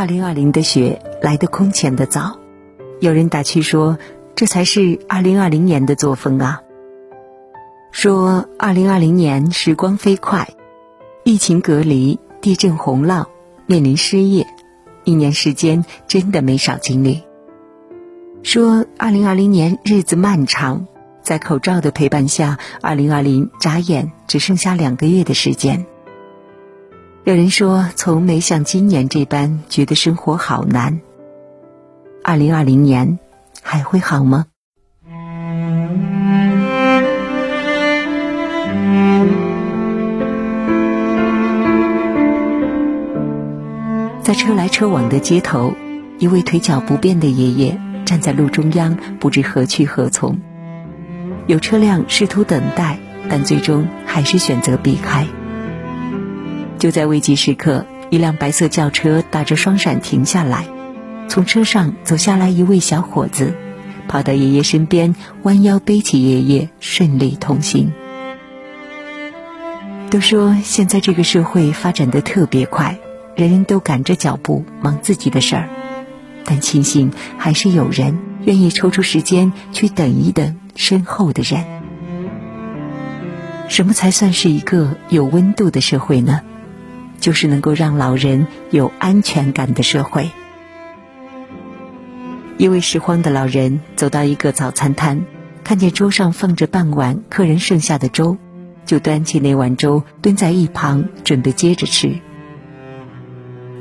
二零二零的雪来得空前的早，有人打趣说，这才是二零二零年的作风啊。说二零二零年时光飞快，疫情隔离、地震洪涝，面临失业，一年时间真的没少经历。说二零二零年日子漫长，在口罩的陪伴下，二零二零眨眼只剩下两个月的时间。有人说，从没像今年这般觉得生活好难。二零二零年还会好吗？在车来车往的街头，一位腿脚不便的爷爷站在路中央，不知何去何从。有车辆试图等待，但最终还是选择避开。就在危急时刻，一辆白色轿车打着双闪停下来，从车上走下来一位小伙子，跑到爷爷身边，弯腰背起爷爷，顺利同行。都说现在这个社会发展的特别快。人人都赶着脚步忙自己的事儿，但庆幸还是有人愿意抽出时间去等一等身后的人。什么才算是一个有温度的社会呢？就是能够让老人有安全感的社会。一位拾荒的老人走到一个早餐摊，看见桌上放着半碗客人剩下的粥，就端起那碗粥蹲在一旁准备接着吃。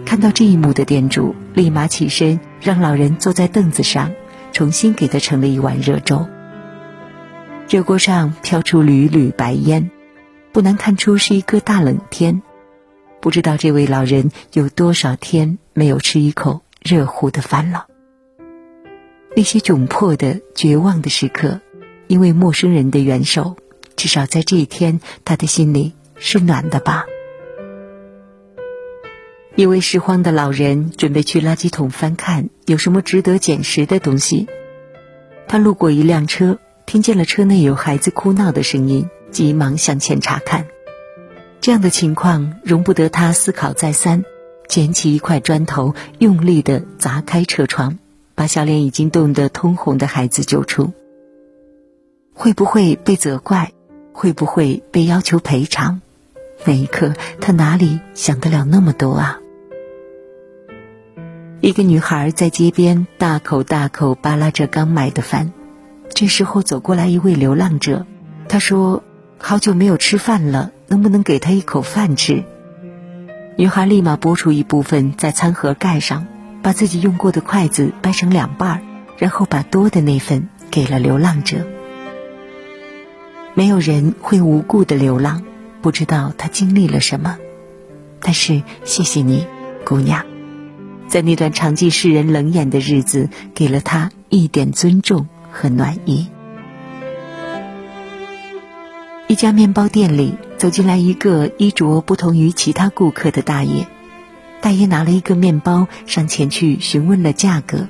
看到这一幕的店主立马起身，让老人坐在凳子上，重新给他盛了一碗热粥。热锅上飘出缕缕白烟，不难看出是一个大冷天。不知道这位老人有多少天没有吃一口热乎的饭了。那些窘迫的、绝望的时刻，因为陌生人的援手，至少在这一天，他的心里是暖的吧。一位拾荒的老人准备去垃圾桶翻看有什么值得捡拾的东西，他路过一辆车，听见了车内有孩子哭闹的声音，急忙向前查看。这样的情况容不得他思考再三，捡起一块砖头，用力的砸开车窗，把小脸已经冻得通红的孩子救出。会不会被责怪？会不会被要求赔偿？那一刻，他哪里想得了那么多啊？一个女孩在街边大口大口扒拉着刚买的饭，这时候走过来一位流浪者，他说：“好久没有吃饭了，能不能给他一口饭吃？”女孩立马拨出一部分在餐盒盖上，把自己用过的筷子掰成两半，然后把多的那份给了流浪者。没有人会无故的流浪，不知道他经历了什么，但是谢谢你，姑娘。在那段常记世人冷眼的日子，给了他一点尊重和暖意。一家面包店里走进来一个衣着不同于其他顾客的大爷，大爷拿了一个面包上前去询问了价格，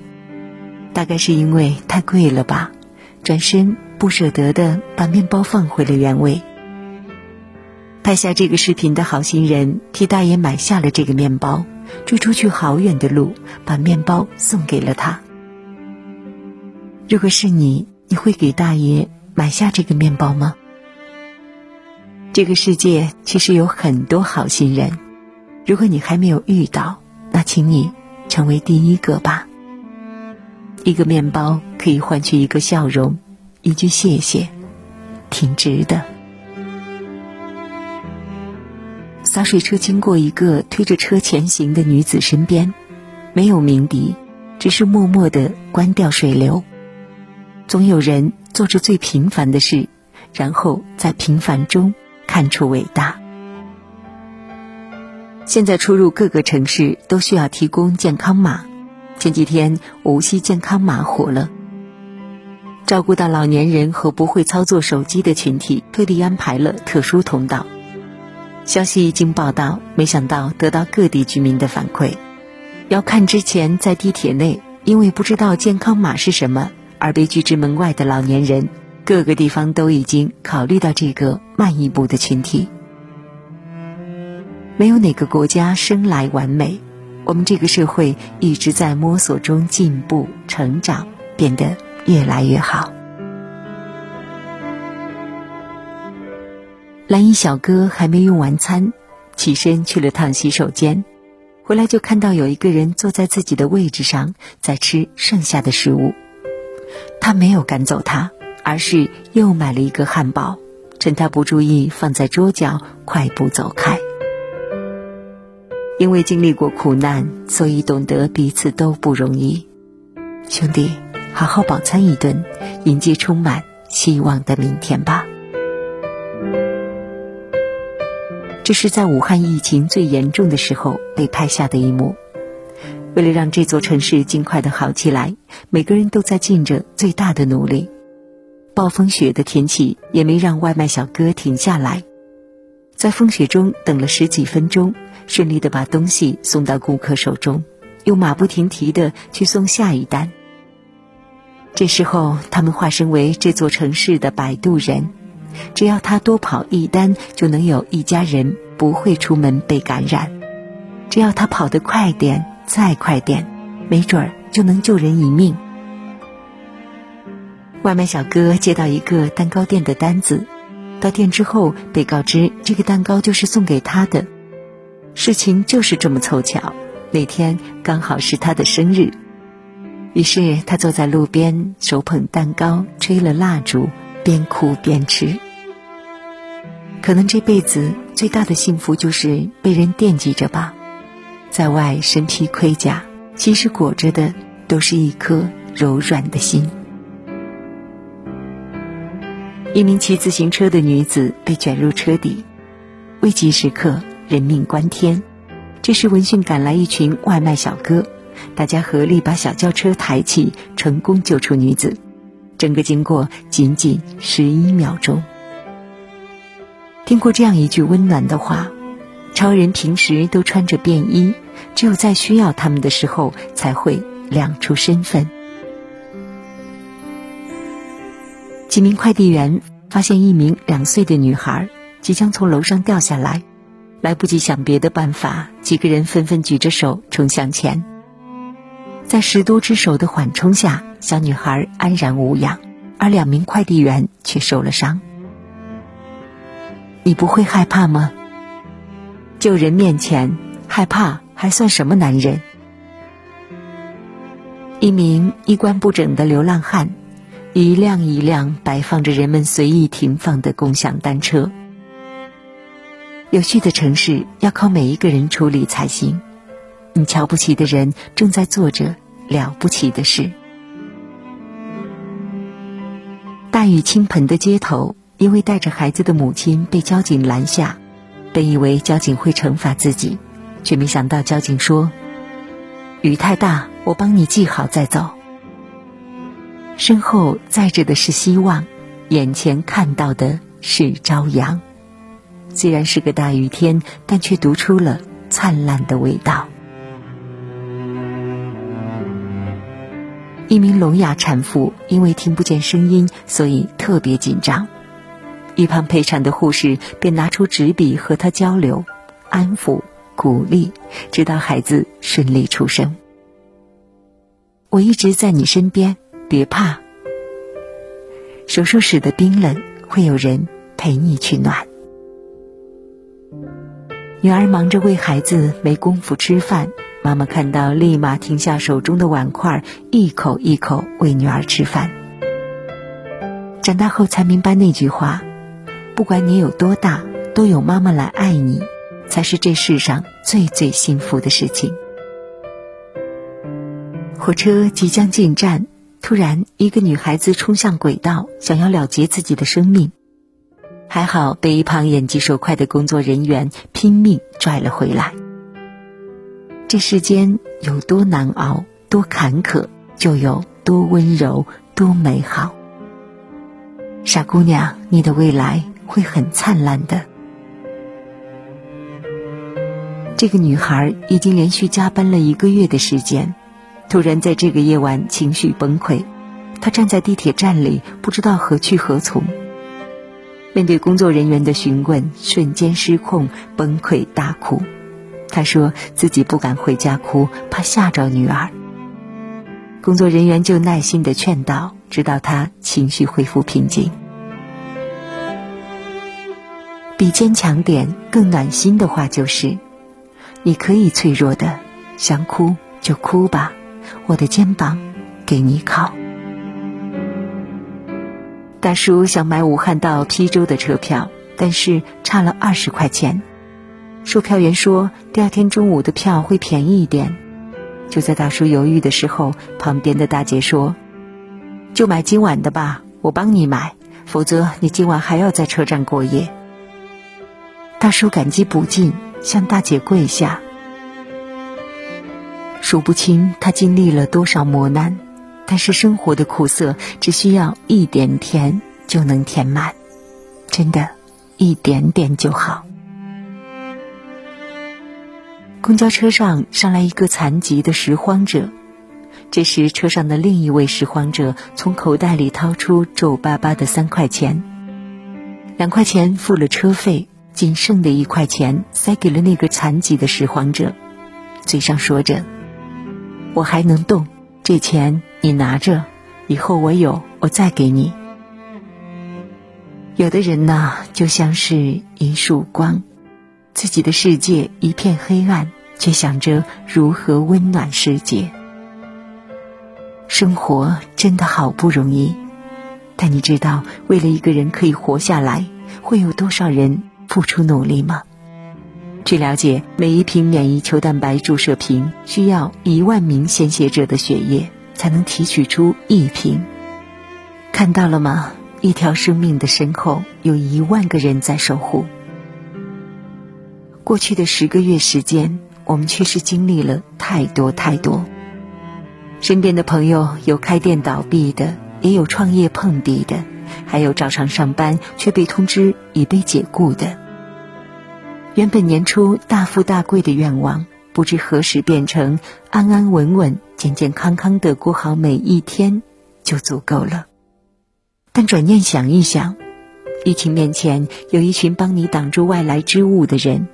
大概是因为太贵了吧，转身不舍得的把面包放回了原位。拍下这个视频的好心人替大爷买下了这个面包。追出去好远的路，把面包送给了他。如果是你，你会给大爷买下这个面包吗？这个世界其实有很多好心人，如果你还没有遇到，那请你成为第一个吧。一个面包可以换取一个笑容，一句谢谢，挺值的。洒水车经过一个推着车前行的女子身边，没有鸣笛，只是默默的关掉水流。总有人做着最平凡的事，然后在平凡中看出伟大。现在出入各个城市都需要提供健康码，前几天无锡健康码火了。照顾到老年人和不会操作手机的群体，特地安排了特殊通道。消息一经报道，没想到得到各地居民的反馈。要看之前在地铁内因为不知道健康码是什么而被拒之门外的老年人，各个地方都已经考虑到这个慢一步的群体。没有哪个国家生来完美，我们这个社会一直在摸索中进步、成长，变得越来越好。蓝衣小哥还没用完餐，起身去了趟洗手间，回来就看到有一个人坐在自己的位置上，在吃剩下的食物。他没有赶走他，而是又买了一个汉堡，趁他不注意放在桌角，快步走开。因为经历过苦难，所以懂得彼此都不容易。兄弟，好好饱餐一顿，迎接充满希望的明天吧。这是在武汉疫情最严重的时候被拍下的一幕。为了让这座城市尽快的好起来，每个人都在尽着最大的努力。暴风雪的天气也没让外卖小哥停下来，在风雪中等了十几分钟，顺利的把东西送到顾客手中，又马不停蹄的去送下一单。这时候，他们化身为这座城市的摆渡人。只要他多跑一单，就能有一家人不会出门被感染；只要他跑得快点，再快点，没准儿就能救人一命。外卖小哥接到一个蛋糕店的单子，到店之后被告知这个蛋糕就是送给他的。事情就是这么凑巧，那天刚好是他的生日，于是他坐在路边，手捧蛋糕，吹了蜡烛。边哭边吃，可能这辈子最大的幸福就是被人惦记着吧。在外身披盔甲，其实裹着的都是一颗柔软的心。一名骑自行车的女子被卷入车底，危急时刻人命关天。这时闻讯赶来一群外卖小哥，大家合力把小轿车抬起，成功救出女子。整个经过仅仅十一秒钟。听过这样一句温暖的话：超人平时都穿着便衣，只有在需要他们的时候才会亮出身份。几名快递员发现一名两岁的女孩即将从楼上掉下来，来不及想别的办法，几个人纷纷举着手冲向前，在十多只手的缓冲下。小女孩安然无恙，而两名快递员却受了伤。你不会害怕吗？救人面前害怕还算什么男人？一名衣冠不整的流浪汉，一辆一辆摆放着人们随意停放的共享单车。有序的城市要靠每一个人处理才行。你瞧不起的人正在做着了不起的事。大雨倾盆的街头，一位带着孩子的母亲被交警拦下。本以为交警会惩罚自己，却没想到交警说：“雨太大，我帮你系好再走。”身后载着的是希望，眼前看到的是朝阳。虽然是个大雨天，但却读出了灿烂的味道。一名聋哑产妇因为听不见声音，所以特别紧张。一旁陪产的护士便拿出纸笔和她交流、安抚、鼓励，直到孩子顺利出生。我一直在你身边，别怕。手术室的冰冷，会有人陪你取暖。女儿忙着喂孩子，没工夫吃饭。妈妈看到，立马停下手中的碗筷，一口一口喂女儿吃饭。长大后才明白那句话：不管你有多大，都有妈妈来爱你，才是这世上最最幸福的事情。火车即将进站，突然一个女孩子冲向轨道，想要了结自己的生命，还好被一旁眼疾手快的工作人员拼命拽了回来。这世间有多难熬，多坎坷，就有多温柔，多美好。傻姑娘，你的未来会很灿烂的。这个女孩已经连续加班了一个月的时间，突然在这个夜晚情绪崩溃，他站在地铁站里，不知道何去何从。面对工作人员的询问，瞬间失控，崩溃大哭。他说自己不敢回家哭，怕吓着女儿。工作人员就耐心的劝导，直到他情绪恢复平静。比坚强点更暖心的话就是：你可以脆弱的，想哭就哭吧，我的肩膀给你靠。大叔想买武汉到邳州的车票，但是差了二十块钱。售票员说第二天中午的票会便宜一点。就在大叔犹豫的时候，旁边的大姐说：“就买今晚的吧，我帮你买，否则你今晚还要在车站过夜。”大叔感激不尽，向大姐跪下。数不清他经历了多少磨难。但是生活的苦涩，只需要一点甜就能填满，真的，一点点就好。公交车上上来一个残疾的拾荒者，这时车上的另一位拾荒者从口袋里掏出皱巴巴的三块钱，两块钱付了车费，仅剩的一块钱塞给了那个残疾的拾荒者，嘴上说着：“我还能动。”这钱你拿着，以后我有，我再给你。有的人呢，就像是一束光，自己的世界一片黑暗，却想着如何温暖世界。生活真的好不容易，但你知道，为了一个人可以活下来，会有多少人付出努力吗？据了解，每一瓶免疫球蛋白注射瓶需要一万名献血者的血液才能提取出一瓶。看到了吗？一条生命的身后有一万个人在守护。过去的十个月时间，我们确实经历了太多太多。身边的朋友有开店倒闭的，也有创业碰壁的，还有照常上班却被通知已被解雇的。原本年初大富大贵的愿望，不知何时变成安安稳稳、健健康康的过好每一天就足够了。但转念想一想，疫情面前有一群帮你挡住外来之物的人；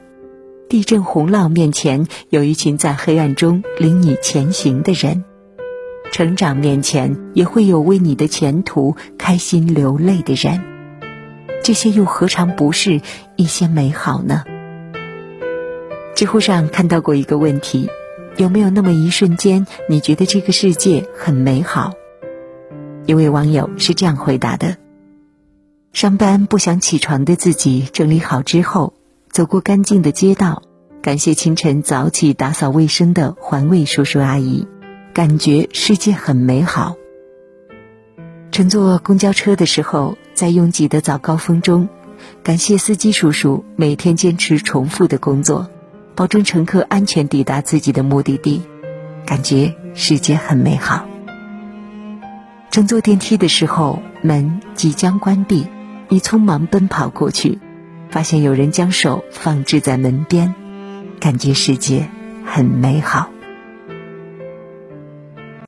地震洪涝面前有一群在黑暗中领你前行的人；成长面前也会有为你的前途开心流泪的人。这些又何尝不是一些美好呢？知乎上看到过一个问题：有没有那么一瞬间，你觉得这个世界很美好？一位网友是这样回答的：上班不想起床的自己整理好之后，走过干净的街道，感谢清晨早起打扫卫生的环卫叔叔阿姨，感觉世界很美好。乘坐公交车的时候，在拥挤的早高峰中，感谢司机叔叔每天坚持重复的工作。保证乘客安全抵达自己的目的地，感觉世界很美好。乘坐电梯的时候，门即将关闭，你匆忙奔跑过去，发现有人将手放置在门边，感觉世界很美好。